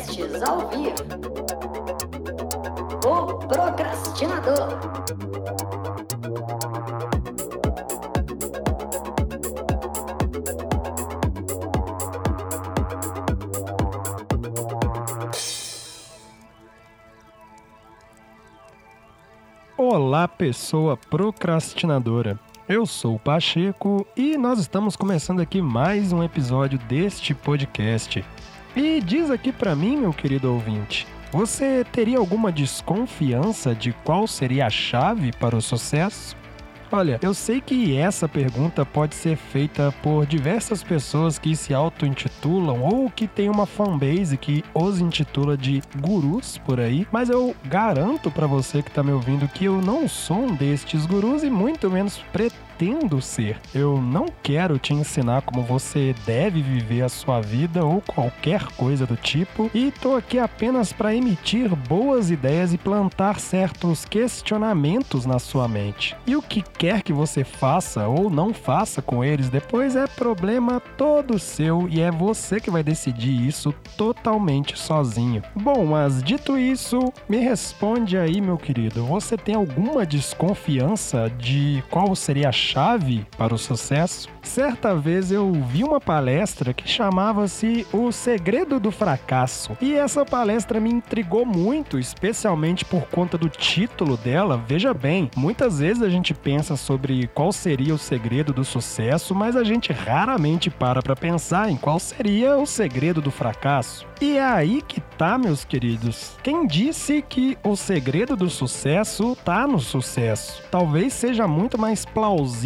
Podcasts ao vivo. O Procrastinador. Olá, pessoa procrastinadora. Eu sou o Pacheco e nós estamos começando aqui mais um episódio deste podcast. E diz aqui pra mim, meu querido ouvinte, você teria alguma desconfiança de qual seria a chave para o sucesso? Olha, eu sei que essa pergunta pode ser feita por diversas pessoas que se auto-intitulam ou que tem uma fanbase que os intitula de gurus por aí, mas eu garanto para você que tá me ouvindo que eu não sou um destes gurus e muito menos pretendo pretendo ser. Eu não quero te ensinar como você deve viver a sua vida ou qualquer coisa do tipo, e tô aqui apenas para emitir boas ideias e plantar certos questionamentos na sua mente. E o que quer que você faça ou não faça com eles depois é problema todo seu e é você que vai decidir isso totalmente sozinho. Bom, mas dito isso, me responde aí, meu querido, você tem alguma desconfiança de qual seria a chave para o sucesso? Certa vez eu vi uma palestra que chamava-se O Segredo do Fracasso. E essa palestra me intrigou muito, especialmente por conta do título dela. Veja bem, muitas vezes a gente pensa sobre qual seria o segredo do sucesso, mas a gente raramente para para pensar em qual seria o segredo do fracasso. E é aí que tá, meus queridos. Quem disse que o segredo do sucesso tá no sucesso? Talvez seja muito mais plausível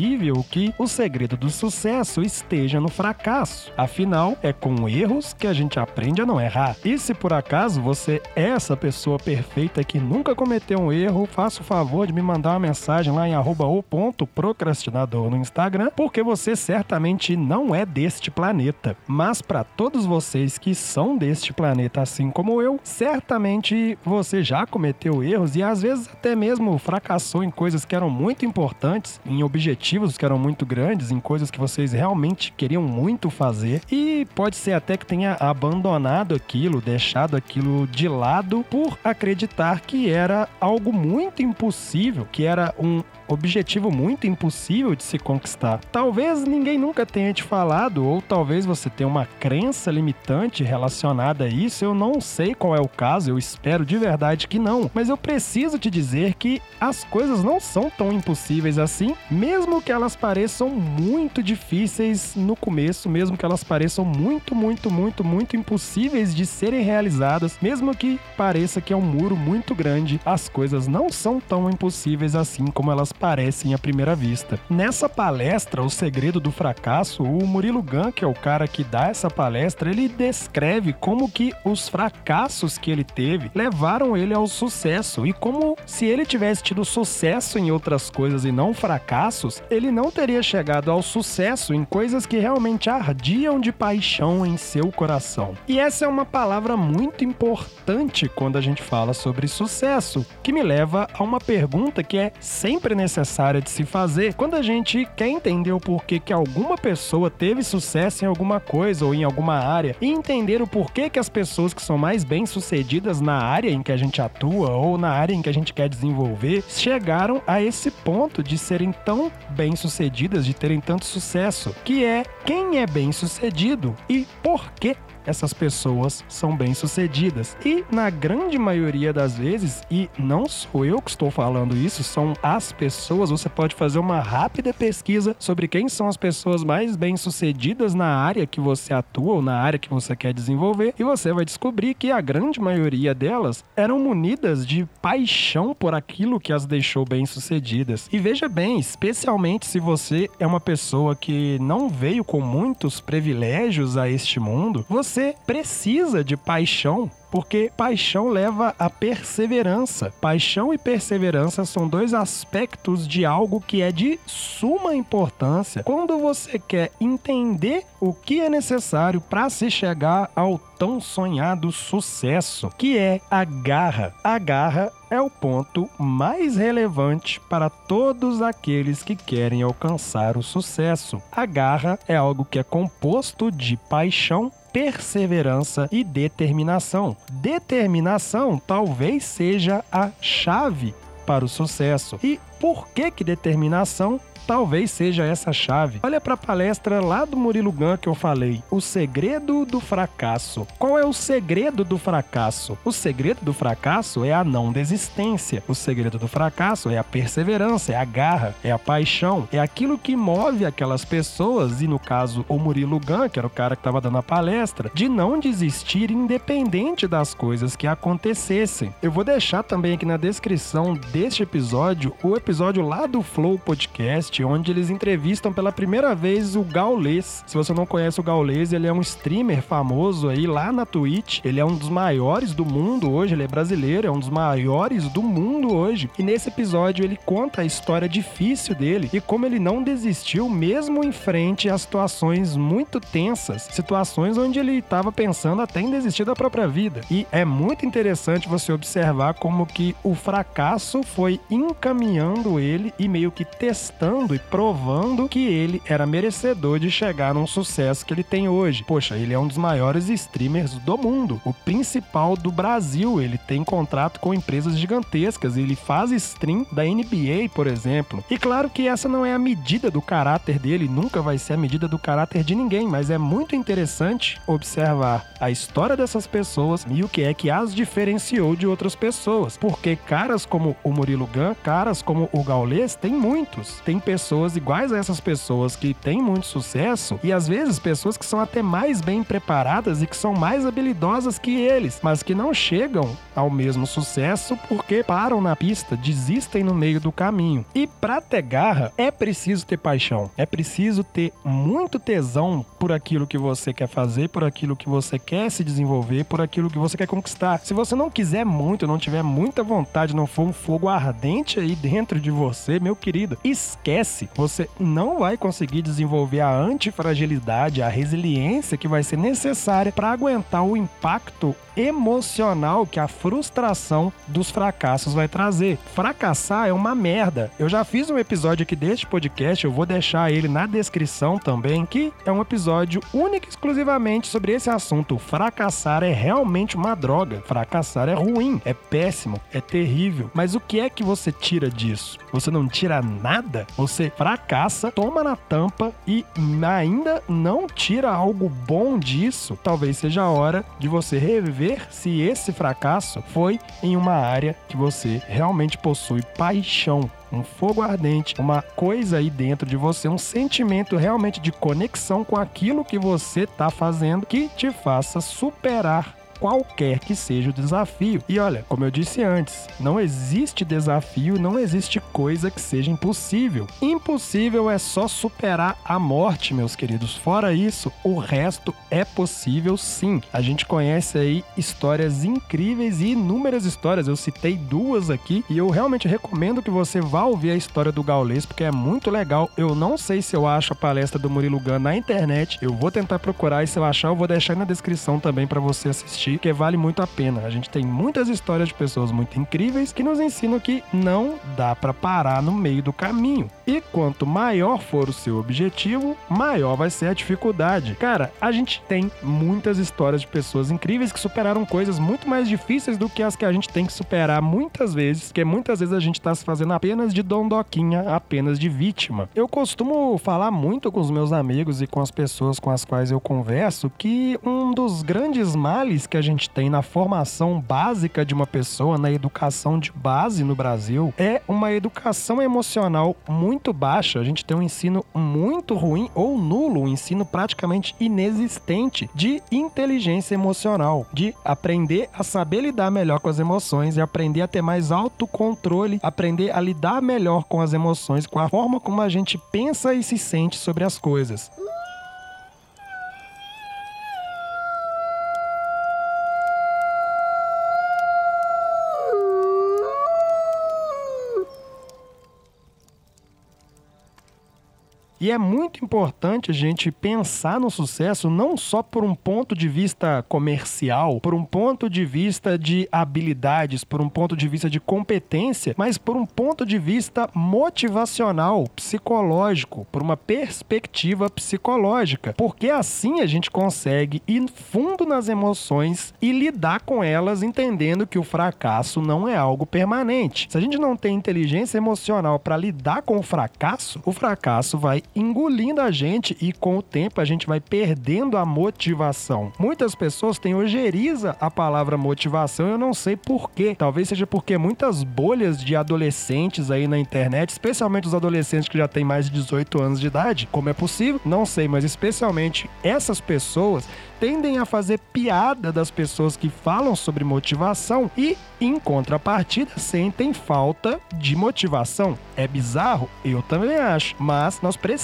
que o segredo do sucesso esteja no fracasso. Afinal, é com erros que a gente aprende a não errar. E se por acaso você é essa pessoa perfeita que nunca cometeu um erro, faça o favor de me mandar uma mensagem lá em arroba o ponto procrastinador no Instagram, porque você certamente não é deste planeta. Mas para todos vocês que são deste este planeta, assim como eu, certamente você já cometeu erros e às vezes até mesmo fracassou em coisas que eram muito importantes, em objetivos que eram muito grandes, em coisas que vocês realmente queriam muito fazer e pode ser até que tenha abandonado aquilo, deixado aquilo de lado por acreditar que era algo muito impossível, que era um objetivo muito impossível de se conquistar. Talvez ninguém nunca tenha te falado, ou talvez você tenha uma crença limitante relacionada a isso. Eu não sei qual é o caso, eu espero de verdade que não. Mas eu preciso te dizer que as coisas não são tão impossíveis assim, mesmo que elas pareçam muito difíceis no começo, mesmo que elas pareçam muito, muito, muito, muito impossíveis de serem realizadas, mesmo que pareça que é um muro muito grande, as coisas não são tão impossíveis assim como elas parecem à primeira vista. Nessa palestra, O Segredo do Fracasso, o Murilo Gun, que é o cara que dá essa palestra, ele descreve como que os fracassos que ele teve levaram ele ao sucesso e como se ele tivesse tido sucesso em outras coisas e não fracassos, ele não teria chegado ao sucesso em coisas que realmente ardiam de paixão em seu coração. E essa é uma palavra muito importante quando a gente fala sobre sucesso, que me leva a uma pergunta que é sempre necessária necessária de se fazer quando a gente quer entender o porquê que alguma pessoa teve sucesso em alguma coisa ou em alguma área e entender o porquê que as pessoas que são mais bem-sucedidas na área em que a gente atua ou na área em que a gente quer desenvolver chegaram a esse ponto de serem tão bem-sucedidas, de terem tanto sucesso, que é quem é bem-sucedido e por que essas pessoas são bem-sucedidas. E na grande maioria das vezes, e não sou eu que estou falando isso, são as pessoas, você pode fazer uma rápida pesquisa sobre quem são as pessoas mais bem-sucedidas na área que você atua ou na área que você quer desenvolver, e você vai descobrir que a grande maioria delas eram munidas de paixão por aquilo que as deixou bem-sucedidas. E veja bem, especialmente se você é uma pessoa que não veio com muitos privilégios a este mundo, você você precisa de paixão porque paixão leva a perseverança. Paixão e perseverança são dois aspectos de algo que é de suma importância quando você quer entender o que é necessário para se chegar ao tão sonhado sucesso, que é a garra. A garra é o ponto mais relevante para todos aqueles que querem alcançar o sucesso. A garra é algo que é composto de paixão perseverança e determinação. Determinação talvez seja a chave para o sucesso. E por que que determinação talvez seja essa chave. Olha para a palestra lá do Murilo Gun que eu falei, o segredo do fracasso. Qual é o segredo do fracasso? O segredo do fracasso é a não desistência. O segredo do fracasso é a perseverança, é a garra, é a paixão, é aquilo que move aquelas pessoas e no caso o Murilo Gun, que era o cara que estava dando a palestra, de não desistir independente das coisas que acontecessem. Eu vou deixar também aqui na descrição deste episódio o episódio lá do Flow Podcast onde eles entrevistam pela primeira vez o Gaules. Se você não conhece o Gaules, ele é um streamer famoso aí lá na Twitch. Ele é um dos maiores do mundo hoje, ele é brasileiro, é um dos maiores do mundo hoje. E nesse episódio ele conta a história difícil dele e como ele não desistiu mesmo em frente a situações muito tensas, situações onde ele estava pensando até em desistir da própria vida. E é muito interessante você observar como que o fracasso foi encaminhando ele e meio que testando e provando que ele era merecedor de chegar num sucesso que ele tem hoje. Poxa, ele é um dos maiores streamers do mundo, o principal do Brasil. Ele tem contrato com empresas gigantescas, ele faz stream da NBA, por exemplo. E claro que essa não é a medida do caráter dele, nunca vai ser a medida do caráter de ninguém, mas é muito interessante observar a história dessas pessoas e o que é que as diferenciou de outras pessoas. Porque caras como o Murilo Gun, caras como o Gaules, tem muitos. Tem pessoas iguais a essas pessoas que têm muito sucesso e às vezes pessoas que são até mais bem preparadas e que são mais habilidosas que eles, mas que não chegam ao mesmo sucesso porque param na pista, desistem no meio do caminho. E para ter garra é preciso ter paixão, é preciso ter muito tesão por aquilo que você quer fazer, por aquilo que você quer se desenvolver, por aquilo que você quer conquistar. Se você não quiser muito, não tiver muita vontade, não for um fogo ardente aí dentro de você, meu querido, esquece você não vai conseguir desenvolver a antifragilidade, a resiliência que vai ser necessária para aguentar o impacto emocional que a frustração dos fracassos vai trazer. Fracassar é uma merda. Eu já fiz um episódio aqui deste podcast, eu vou deixar ele na descrição também, que é um episódio único e exclusivamente sobre esse assunto. Fracassar é realmente uma droga. Fracassar é ruim, é péssimo, é terrível. Mas o que é que você tira disso? Você não tira nada? Você fracassa, toma na tampa e ainda não tira algo bom disso? Talvez seja a hora de você rever ver se esse fracasso foi em uma área que você realmente possui paixão um fogo ardente, uma coisa aí dentro de você, um sentimento realmente de conexão com aquilo que você está fazendo que te faça superar qualquer que seja o desafio. E olha, como eu disse antes, não existe desafio, não existe coisa que seja impossível. Impossível é só superar a morte, meus queridos. Fora isso, o resto é possível sim. A gente conhece aí histórias incríveis e inúmeras histórias. Eu citei duas aqui e eu realmente recomendo que você vá ouvir a história do Gaules porque é muito legal. Eu não sei se eu acho a palestra do Murilo Gun na internet. Eu vou tentar procurar e se eu achar eu vou deixar na descrição também para você assistir que vale muito a pena. A gente tem muitas histórias de pessoas muito incríveis que nos ensinam que não dá para parar no meio do caminho. E quanto maior for o seu objetivo, maior vai ser a dificuldade. Cara, a gente tem muitas histórias de pessoas incríveis que superaram coisas muito mais difíceis do que as que a gente tem que superar muitas vezes, porque muitas vezes a gente tá se fazendo apenas de dondoquinha, apenas de vítima. Eu costumo falar muito com os meus amigos e com as pessoas com as quais eu converso que um dos grandes males que a gente tem na formação básica de uma pessoa, na educação de base no Brasil, é uma educação emocional muito baixa, a gente tem um ensino muito ruim ou nulo, um ensino praticamente inexistente de inteligência emocional, de aprender a saber lidar melhor com as emoções e aprender a ter mais autocontrole, aprender a lidar melhor com as emoções, com a forma como a gente pensa e se sente sobre as coisas. E é muito importante a gente pensar no sucesso não só por um ponto de vista comercial, por um ponto de vista de habilidades, por um ponto de vista de competência, mas por um ponto de vista motivacional, psicológico, por uma perspectiva psicológica. Porque assim a gente consegue ir fundo nas emoções e lidar com elas entendendo que o fracasso não é algo permanente. Se a gente não tem inteligência emocional para lidar com o fracasso, o fracasso vai engolindo a gente e com o tempo a gente vai perdendo a motivação. Muitas pessoas têm ojeriza a palavra motivação, eu não sei porquê. Talvez seja porque muitas bolhas de adolescentes aí na internet, especialmente os adolescentes que já têm mais de 18 anos de idade, como é possível? Não sei, mas especialmente essas pessoas tendem a fazer piada das pessoas que falam sobre motivação e, em contrapartida, sentem falta de motivação. É bizarro? Eu também acho. Mas nós precisamos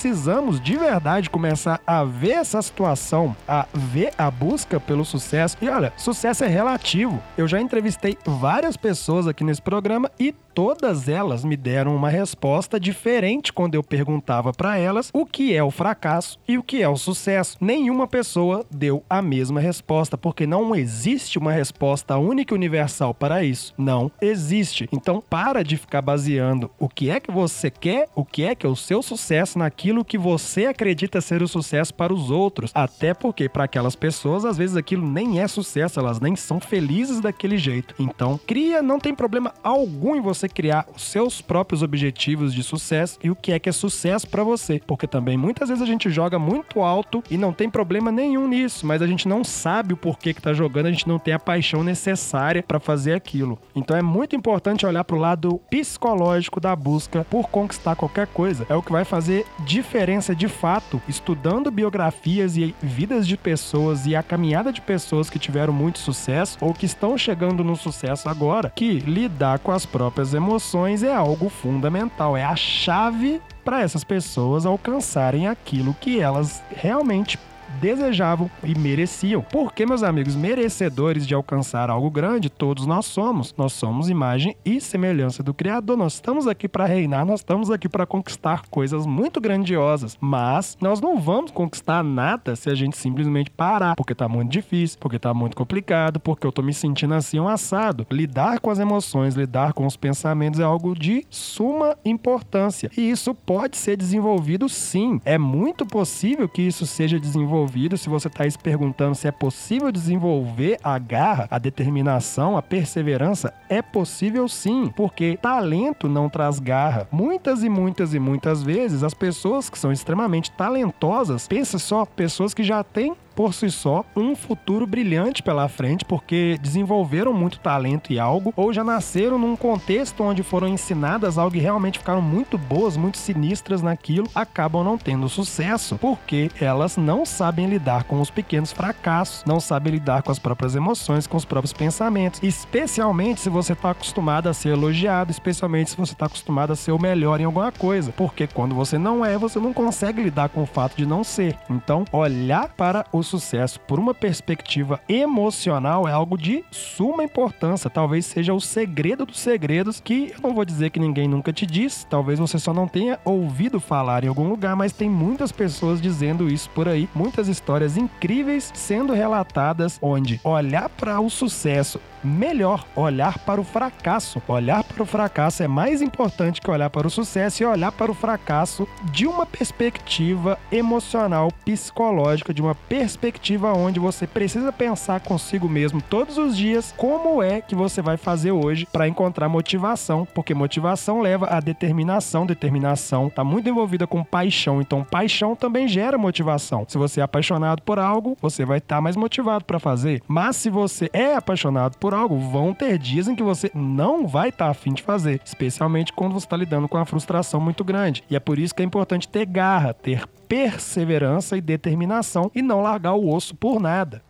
de verdade começar a ver essa situação, a ver a busca pelo sucesso. E olha, sucesso é relativo. Eu já entrevistei várias pessoas aqui nesse programa e todas elas me deram uma resposta diferente quando eu perguntava para elas o que é o fracasso e o que é o sucesso. Nenhuma pessoa deu a mesma resposta, porque não existe uma resposta única e universal para isso. Não existe. Então, para de ficar baseando o que é que você quer, o que é que é o seu sucesso naquilo que você acredita ser o sucesso para os outros. Até porque, para aquelas pessoas, às vezes aquilo nem é sucesso, elas nem são felizes daquele jeito. Então, cria, não tem problema algum em você criar os seus próprios objetivos de sucesso e o que é que é sucesso para você. Porque também muitas vezes a gente joga muito alto e não tem problema nenhum nisso, mas a gente não sabe o porquê que tá jogando, a gente não tem a paixão necessária para fazer aquilo. Então é muito importante olhar pro lado psicológico da busca por conquistar qualquer coisa. É o que vai fazer diferença de fato, estudando biografias e vidas de pessoas e a caminhada de pessoas que tiveram muito sucesso ou que estão chegando no sucesso agora, que lidar com as próprias emoções é algo fundamental, é a chave para essas pessoas alcançarem aquilo que elas realmente desejavam e mereciam. Porque, meus amigos, merecedores de alcançar algo grande, todos nós somos. Nós somos imagem e semelhança do Criador. Nós estamos aqui para reinar, nós estamos aqui para conquistar coisas muito grandiosas. Mas nós não vamos conquistar nada se a gente simplesmente parar, porque tá muito difícil, porque tá muito complicado, porque eu tô me sentindo assim um assado. Lidar com as emoções, lidar com os pensamentos é algo de suma importância. E isso pode ser desenvolvido sim. É muito possível que isso seja desenvolvido desenvolvido. Se você está se perguntando se é possível desenvolver a garra, a determinação, a perseverança, é possível sim, porque talento não traz garra. Muitas e muitas e muitas vezes as pessoas que são extremamente talentosas, pensa só, pessoas que já têm por si só um futuro brilhante pela frente, porque desenvolveram muito talento e algo, ou já nasceram num contexto onde foram ensinadas algo e realmente ficaram muito boas, muito sinistras naquilo, acabam não tendo sucesso, porque elas não sabem lidar com os pequenos fracassos, não sabem lidar com as próprias emoções, com os próprios pensamentos, especialmente se você está acostumado a ser elogiado, especialmente se você está acostumado a ser o melhor em alguma coisa, porque quando você não é, você não consegue lidar com o fato de não ser. Então, olhar para o sucesso por uma perspectiva emocional é algo de suma importância. Talvez seja o segredo dos segredos que eu não vou dizer que ninguém nunca te disse, talvez você só não tenha ouvido falar em algum lugar, mas tem muitas pessoas dizendo isso por aí, muitas histórias incríveis sendo relatadas onde olhar para o sucesso melhor olhar para o fracasso. Olhar para o fracasso é mais importante que olhar para o sucesso e olhar para o fracasso de uma perspectiva emocional, psicológica, de uma perspectiva onde você precisa pensar consigo mesmo todos os dias como é que você vai fazer hoje para encontrar motivação, porque motivação leva a determinação, determinação está muito envolvida com paixão, então paixão também gera motivação. Se você é apaixonado por algo, você vai estar tá mais motivado para fazer. Mas se você é apaixonado por por algo, vão ter dias em que você não vai estar tá afim de fazer, especialmente quando você está lidando com uma frustração muito grande. E é por isso que é importante ter garra, ter perseverança e determinação e não largar o osso por nada.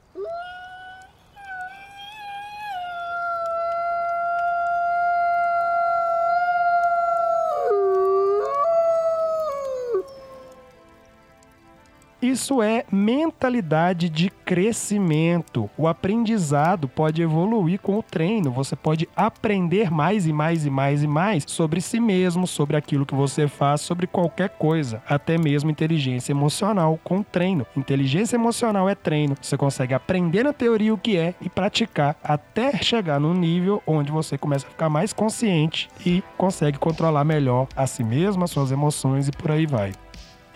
Isso é mentalidade de crescimento. O aprendizado pode evoluir com o treino. Você pode aprender mais e mais e mais e mais sobre si mesmo, sobre aquilo que você faz, sobre qualquer coisa, até mesmo inteligência emocional com treino. Inteligência emocional é treino. Você consegue aprender na teoria o que é e praticar até chegar num nível onde você começa a ficar mais consciente e consegue controlar melhor a si mesmo, as suas emoções e por aí vai.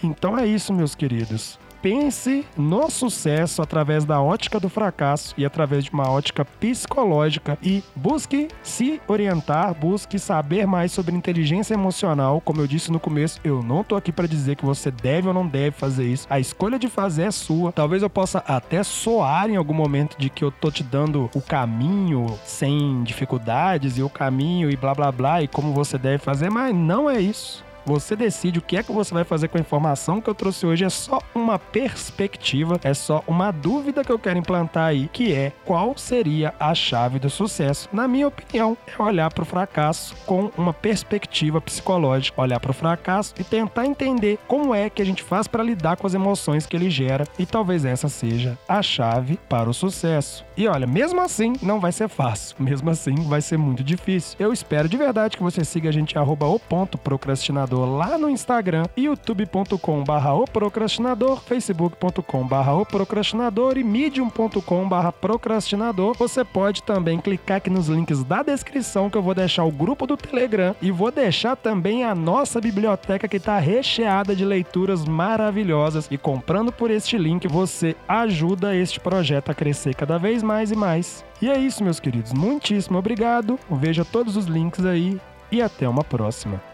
Então é isso, meus queridos pense no sucesso através da ótica do fracasso e através de uma ótica psicológica e busque se orientar, busque saber mais sobre inteligência emocional. Como eu disse no começo, eu não tô aqui para dizer que você deve ou não deve fazer isso. A escolha de fazer é sua. Talvez eu possa até soar em algum momento de que eu tô te dando o caminho sem dificuldades e o caminho e blá blá blá e como você deve fazer, mas não é isso. Você decide o que é que você vai fazer com a informação que eu trouxe hoje. É só uma perspectiva, é só uma dúvida que eu quero implantar aí, que é qual seria a chave do sucesso. Na minha opinião, é olhar para o fracasso com uma perspectiva psicológica, olhar para o fracasso e tentar entender como é que a gente faz para lidar com as emoções que ele gera. E talvez essa seja a chave para o sucesso. E olha, mesmo assim, não vai ser fácil. Mesmo assim, vai ser muito difícil. Eu espero de verdade que você siga a gente arroba o ponto procrastinador procrastinador lá no Instagram, youtube.com barra o procrastinador, facebook.com barra o procrastinador e medium.com barra procrastinador. Você pode também clicar aqui nos links da descrição que eu vou deixar o grupo do Telegram e vou deixar também a nossa biblioteca que está recheada de leituras maravilhosas e comprando por este link você ajuda este projeto a crescer cada vez mais e mais. E é isso, meus queridos. Muitíssimo obrigado. Veja todos os links aí e até uma próxima.